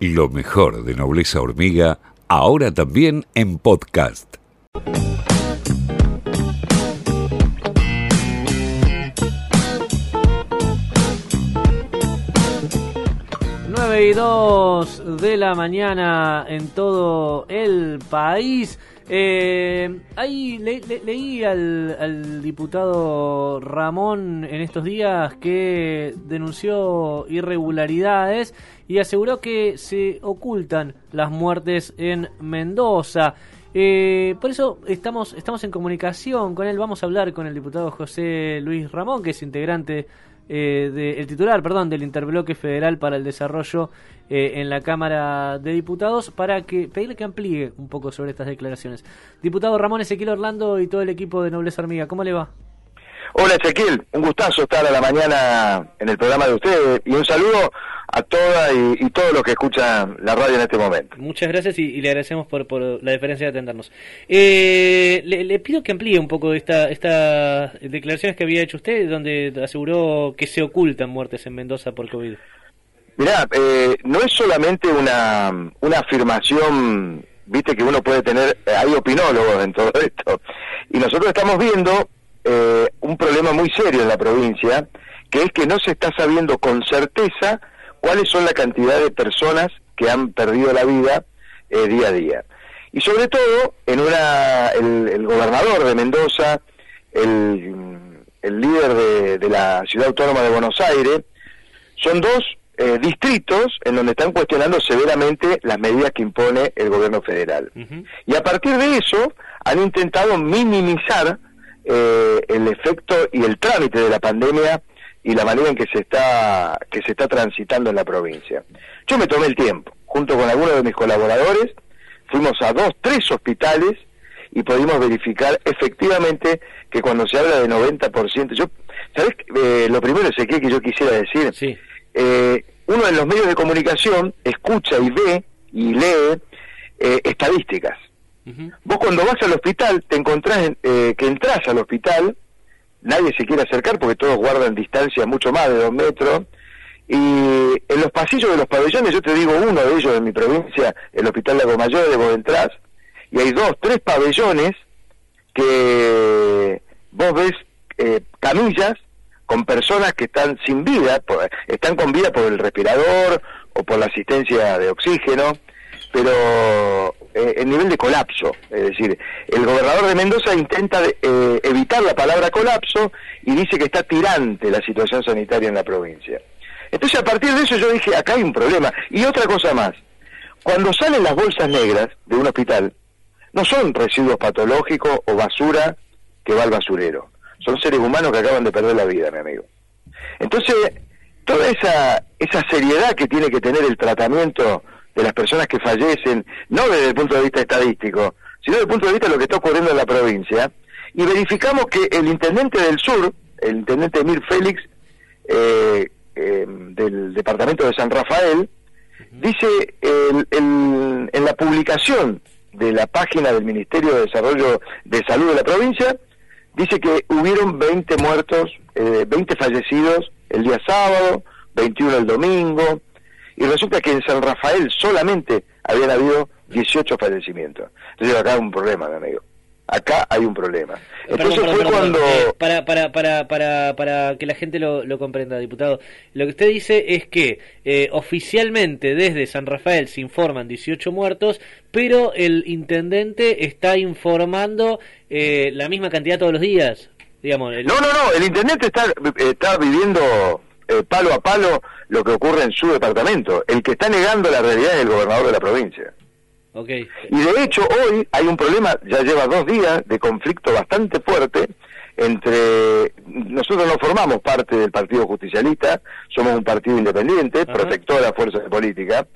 Lo mejor de Nobleza Hormiga, ahora también en podcast. y 2 de la mañana en todo el país. Eh, ahí leí al, al, diputado Ramón en estos días que denunció irregularidades y aseguró que se ocultan las muertes en Mendoza. Eh, por eso estamos, estamos en comunicación con él. Vamos a hablar con el diputado José Luis Ramón, que es integrante eh, el titular, perdón, del Interbloque Federal para el Desarrollo eh, en la Cámara de Diputados, para que pedirle que amplíe un poco sobre estas declaraciones. Diputado Ramón Ezequiel Orlando y todo el equipo de Nobleza Hormiga, ¿cómo le va? Hola Ezequiel, un gustazo estar a la mañana en el programa de ustedes y un saludo a todas y, todos los que escuchan la radio en este momento. Muchas gracias y, le agradecemos por, la diferencia de atendernos. Eh, le, pido que amplíe un poco estas esta declaraciones que había hecho usted, donde aseguró que se ocultan muertes en Mendoza por COVID. Mirá, eh, no es solamente una, una afirmación, viste que uno puede tener, hay opinólogos en todo esto, y nosotros estamos viendo eh, un problema muy serio en la provincia, que es que no se está sabiendo con certeza cuáles son la cantidad de personas que han perdido la vida eh, día a día. Y sobre todo, en una, el, gobernador de Mendoza, el, el líder de, la ciudad autónoma de Buenos Aires, son dos eh, distritos en donde están cuestionando severamente las medidas que impone el gobierno federal. Y a partir de eso han intentado minimizar eh, el efecto y el trámite de la pandemia y la manera en que se está que se está transitando en la provincia. Yo me tomé el tiempo, junto con algunos de mis colaboradores, fuimos a dos, tres hospitales y pudimos verificar efectivamente que cuando se habla de 90%, yo, ¿sabes? Eh, lo primero es que yo quisiera decir, sí. eh, uno de los medios de comunicación escucha y ve y lee eh, estadísticas. Vos cuando vas al hospital te encontrás eh, que entras al hospital, nadie se quiere acercar porque todos guardan distancia mucho más de dos metros, y en los pasillos de los pabellones, yo te digo uno de ellos en mi provincia, el Hospital Lago Mayor, de vos entras, y hay dos, tres pabellones que vos ves eh, camillas con personas que están sin vida, están con vida por el respirador o por la asistencia de oxígeno, pero eh, el nivel de colapso. Es decir, el gobernador de Mendoza intenta eh, evitar la palabra colapso y dice que está tirante la situación sanitaria en la provincia. Entonces, a partir de eso yo dije, acá hay un problema. Y otra cosa más, cuando salen las bolsas negras de un hospital, no son residuos patológicos o basura que va al basurero. Son seres humanos que acaban de perder la vida, mi amigo. Entonces, toda esa, esa seriedad que tiene que tener el tratamiento de las personas que fallecen, no desde el punto de vista estadístico, sino desde el punto de vista de lo que está ocurriendo en la provincia, y verificamos que el intendente del sur, el intendente Emir Félix, eh, em, del departamento de San Rafael, dice en la publicación de la página del Ministerio de Desarrollo de Salud de la provincia, dice que hubieron 20 muertos, eh, 20 fallecidos el día sábado, 21 el domingo, y resulta que en San Rafael solamente habían habido 18 fallecimientos. Entonces acá hay un problema, mi amigo. Acá hay un problema. Entonces fue cuando... Eh, para, para, para, para, para que la gente lo, lo, comprenda, diputado, lo que usted dice es que eh, oficialmente desde San Rafael se informan 18 muertos, pero el intendente está informando eh, la misma cantidad todos los días. Digamos, No, no, no, el intendente está, está viviendo palo a palo lo que ocurre en su departamento. El que está negando la realidad es el gobernador de la provincia. Okay. Y de hecho hoy hay un problema, ya lleva dos días de conflicto bastante fuerte entre nosotros no formamos parte del Partido Justicialista, somos un partido independiente, protector de las fuerzas de política,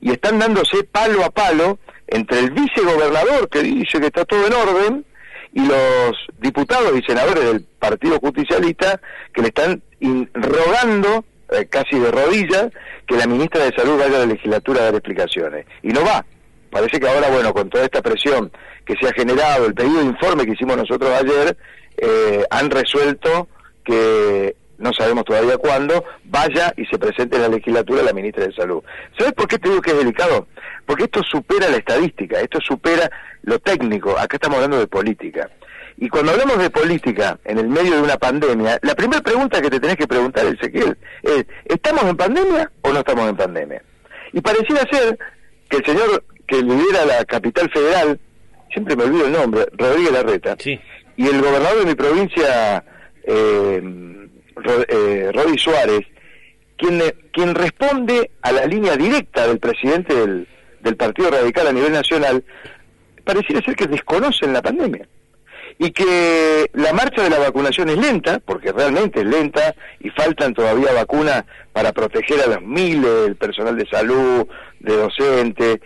y están dándose palo a palo entre el vicegobernador que dice que está todo en orden y los diputados y senadores del Partido Justicialista que le están rogando eh, casi de rodillas, que la ministra de Salud vaya a la legislatura a dar explicaciones. Y no va. Parece que ahora, bueno, con toda esta presión que se ha generado, el pedido de informe que hicimos nosotros ayer, eh, han resuelto que no sabemos todavía cuándo, vaya y se presente en la legislatura la ministra de Salud. ¿Sabes por qué te digo que es delicado? Porque esto supera la estadística, esto supera lo técnico, acá estamos hablando de política. Y cuando hablamos de política en el medio de una pandemia, la primera pregunta que te tenés que preguntar, Ezequiel, es, ¿estamos en pandemia o no estamos en pandemia? Y pareciera ser que el señor que lidera la capital federal, siempre me olvido el nombre, Rodríguez Larreta, y el gobernador de mi provincia, eh, eh Rodi Suárez, quien, quien responde a la línea directa del presidente del, del Partido Radical a nivel nacional, pareciera ser que desconocen la pandemia y que la marcha de la vacunación es lenta, porque realmente es lenta y faltan todavía vacunas para proteger a los miles, del personal de salud, de docentes,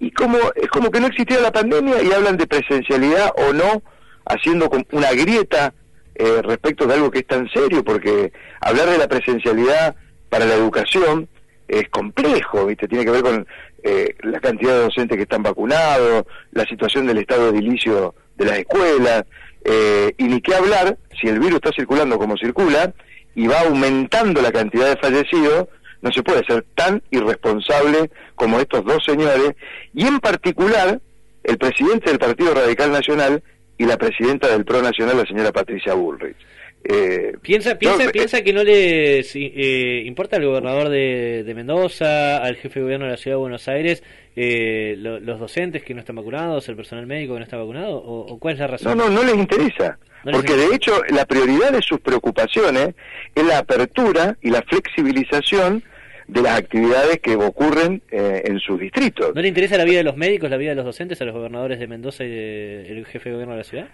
y como es como que no existía la pandemia y hablan de presencialidad o no, haciendo una grieta eh, respecto de algo que es tan serio, porque hablar de la presencialidad para la educación es complejo, ¿viste? Tiene que ver con eh, la cantidad de docentes que están vacunados, la situación del estado de inicio de las escuelas, eh, y ni qué hablar si el virus está circulando como circula y va aumentando la cantidad de fallecidos, no se puede ser tan irresponsable como estos dos señores, y en particular el presidente del Partido Radical Nacional y la presidenta del PRO Nacional, la señora Patricia Bullrich. Eh, piensa piensa, eh, piensa que no le eh, importa al gobernador de, Mendoza, al jefe de gobierno de la ciudad de Buenos Aires, eh, los docentes que no están vacunados, el personal médico que no está vacunado, o, cuál es la razón? No, no, no les interesa. porque de hecho la prioridad de sus preocupaciones es la apertura y la flexibilización de las actividades que ocurren en sus distritos. ¿No le interesa la vida de los médicos, la vida de los docentes, a los gobernadores de Mendoza y el jefe de gobierno de la ciudad?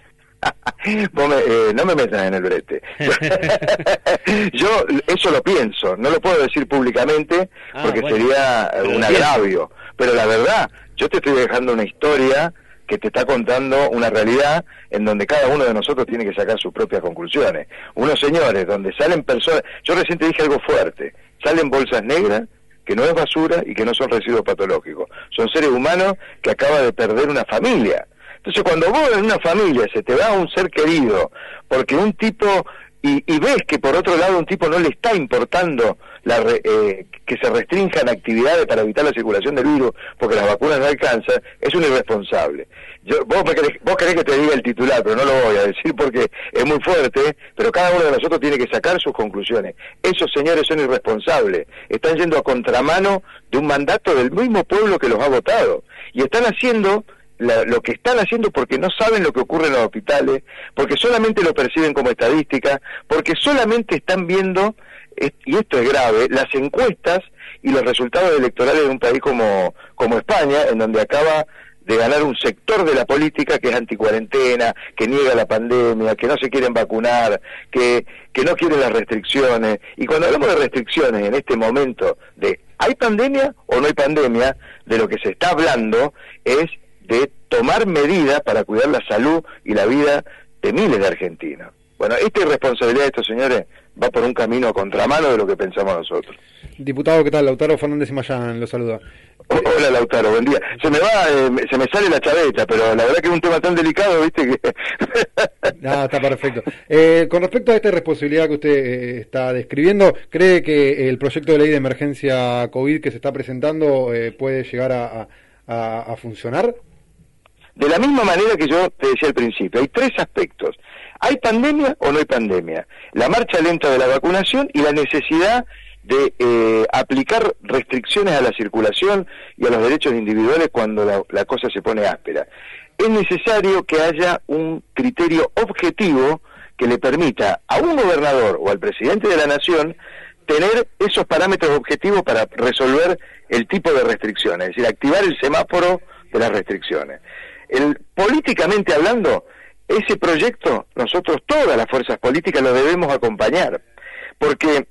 Eh, no me metas en el brete. Yo eso lo pienso, no lo puedo decir públicamente ah, porque sería un agravio, pero la verdad, yo te estoy dejando una historia que te está contando una realidad en donde cada uno de nosotros tiene que sacar sus propias conclusiones. Unos señores donde salen personas, yo recién te dije algo fuerte, salen bolsas negras que no es basura y que no son residuos patológicos, son seres humanos que acaba de perder una familia entonces, cuando vos en una familia se te va un ser querido, porque un tipo, y, ves que por otro lado un tipo no le está importando la eh, que se restrinjan actividades para evitar la circulación del virus porque las vacunas no alcanzan, es un irresponsable. Yo, vos, querés, vos querés que te diga el titular, pero no lo voy a decir porque es muy fuerte, pero cada uno de nosotros tiene que sacar sus conclusiones. Esos señores son irresponsables, están yendo a contramano de un mandato del mismo pueblo que los ha votado y están haciendo lo que están haciendo porque no saben lo que ocurre en los hospitales, porque solamente lo perciben como estadística, porque solamente están viendo, y esto es grave, las encuestas y los resultados electorales de un país como, como España, en donde acaba de ganar un sector de la política que es anticuarentena, que niega la pandemia, que no se quieren vacunar, que, que no quieren las restricciones. Y cuando hablamos de restricciones en este momento de ¿hay pandemia o no hay pandemia? De lo que se está hablando es de tomar medidas para cuidar la salud y la vida de miles de argentinos. Bueno, esta irresponsabilidad de estos señores va por un camino a contramano de lo que pensamos nosotros. Diputado, ¿qué tal? Lautaro Fernández y Mayán lo saluda. Hola Lautaro, buen día. Se me va, eh, se me sale la chaveta, pero la verdad que es un tema tan delicado, viste que... no, está perfecto. Eh, con respecto a esta responsabilidad que usted eh, está describiendo, ¿cree que el proyecto de ley de emergencia COVID que se está presentando puede llegar a funcionar? De la misma manera que yo te decía al principio, hay tres aspectos. ¿Hay pandemia o no hay pandemia? La marcha lenta de la vacunación y la necesidad de eh, aplicar restricciones a la circulación y a los derechos individuales cuando la, la cosa se pone áspera. Es necesario que haya un criterio objetivo que le permita a un gobernador o al presidente de la nación tener esos parámetros objetivos para resolver el tipo de restricciones, es decir, activar el semáforo de las restricciones. El, políticamente hablando, ese proyecto nosotros, todas las fuerzas políticas, lo debemos acompañar, porque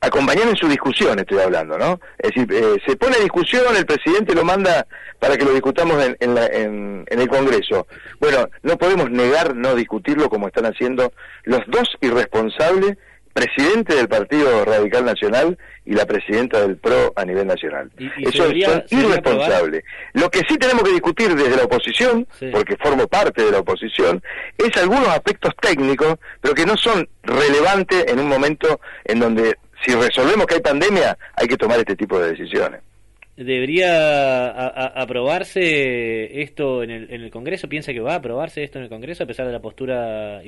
acompañar en su discusión estoy hablando, ¿no? Es decir, eh, se pone a discusión, el presidente lo manda para que lo discutamos en, en, en, el Congreso. Bueno, no podemos negar no discutirlo como están haciendo los dos irresponsables presidente del Partido Radical Nacional y la presidenta del PRO a nivel nacional. Eso es irresponsable. Lo que sí tenemos que discutir desde la oposición, porque formo parte de la oposición, es algunos aspectos técnicos, pero que no son relevantes en un momento en donde si resolvemos que hay pandemia, hay que tomar este tipo de decisiones. ¿Debería aprobarse esto en el, en el Congreso? ¿Piensa que va a aprobarse esto en el Congreso a pesar de la postura,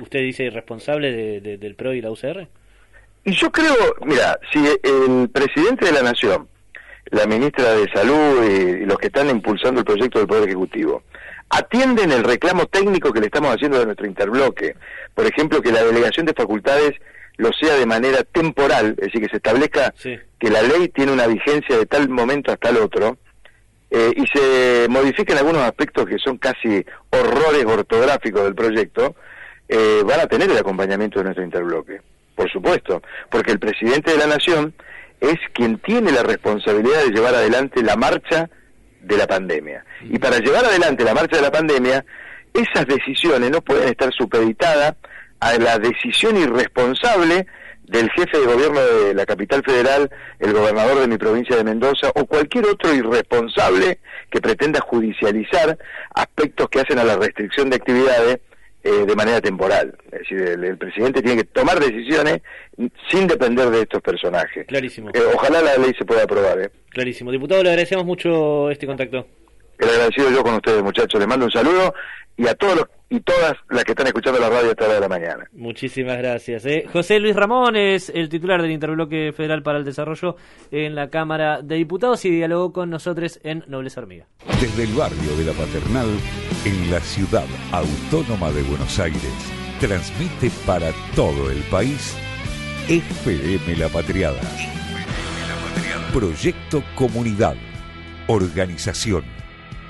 usted dice, irresponsable del PRO y la UCR? Y yo creo, mira, si el presidente de la Nación, la ministra de Salud y, los que están impulsando el proyecto del Poder Ejecutivo atienden el reclamo técnico que le estamos haciendo de nuestro interbloque, por ejemplo, que la delegación de facultades lo sea de manera temporal, es decir, que se establezca que la ley tiene una vigencia de tal momento hasta el otro, eh, y se modifiquen algunos aspectos que son casi horrores ortográficos del proyecto, eh, van a tener el acompañamiento de nuestro interbloque, por supuesto, porque el presidente de la Nación es quien tiene la responsabilidad de llevar adelante la marcha de la pandemia. Y para llevar adelante la marcha de la pandemia, esas decisiones no pueden estar supeditadas a la decisión irresponsable del jefe de gobierno de la capital federal, el gobernador de mi provincia de Mendoza o cualquier otro irresponsable que pretenda judicializar aspectos que hacen a la restricción de actividades eh, de manera temporal. Es decir, el, presidente tiene que tomar decisiones sin depender de estos personajes. Clarísimo. Eh, ojalá la ley se pueda aprobar. ¿eh? Clarísimo. Diputado, le agradecemos mucho este contacto. El agradecido yo con ustedes, muchachos. Les mando un saludo y a todos los y todas las que están escuchando la radio a esta hora de la mañana. Muchísimas gracias. ¿eh? José Luis Ramón es el titular del Interbloque Federal para el Desarrollo en la Cámara de Diputados y dialogó con nosotros en Nobleza Hormiga. Desde el barrio de la Paternal, en la ciudad autónoma de Buenos Aires, transmite para todo el país FM La Patriada. Proyecto Comunidad. Organización.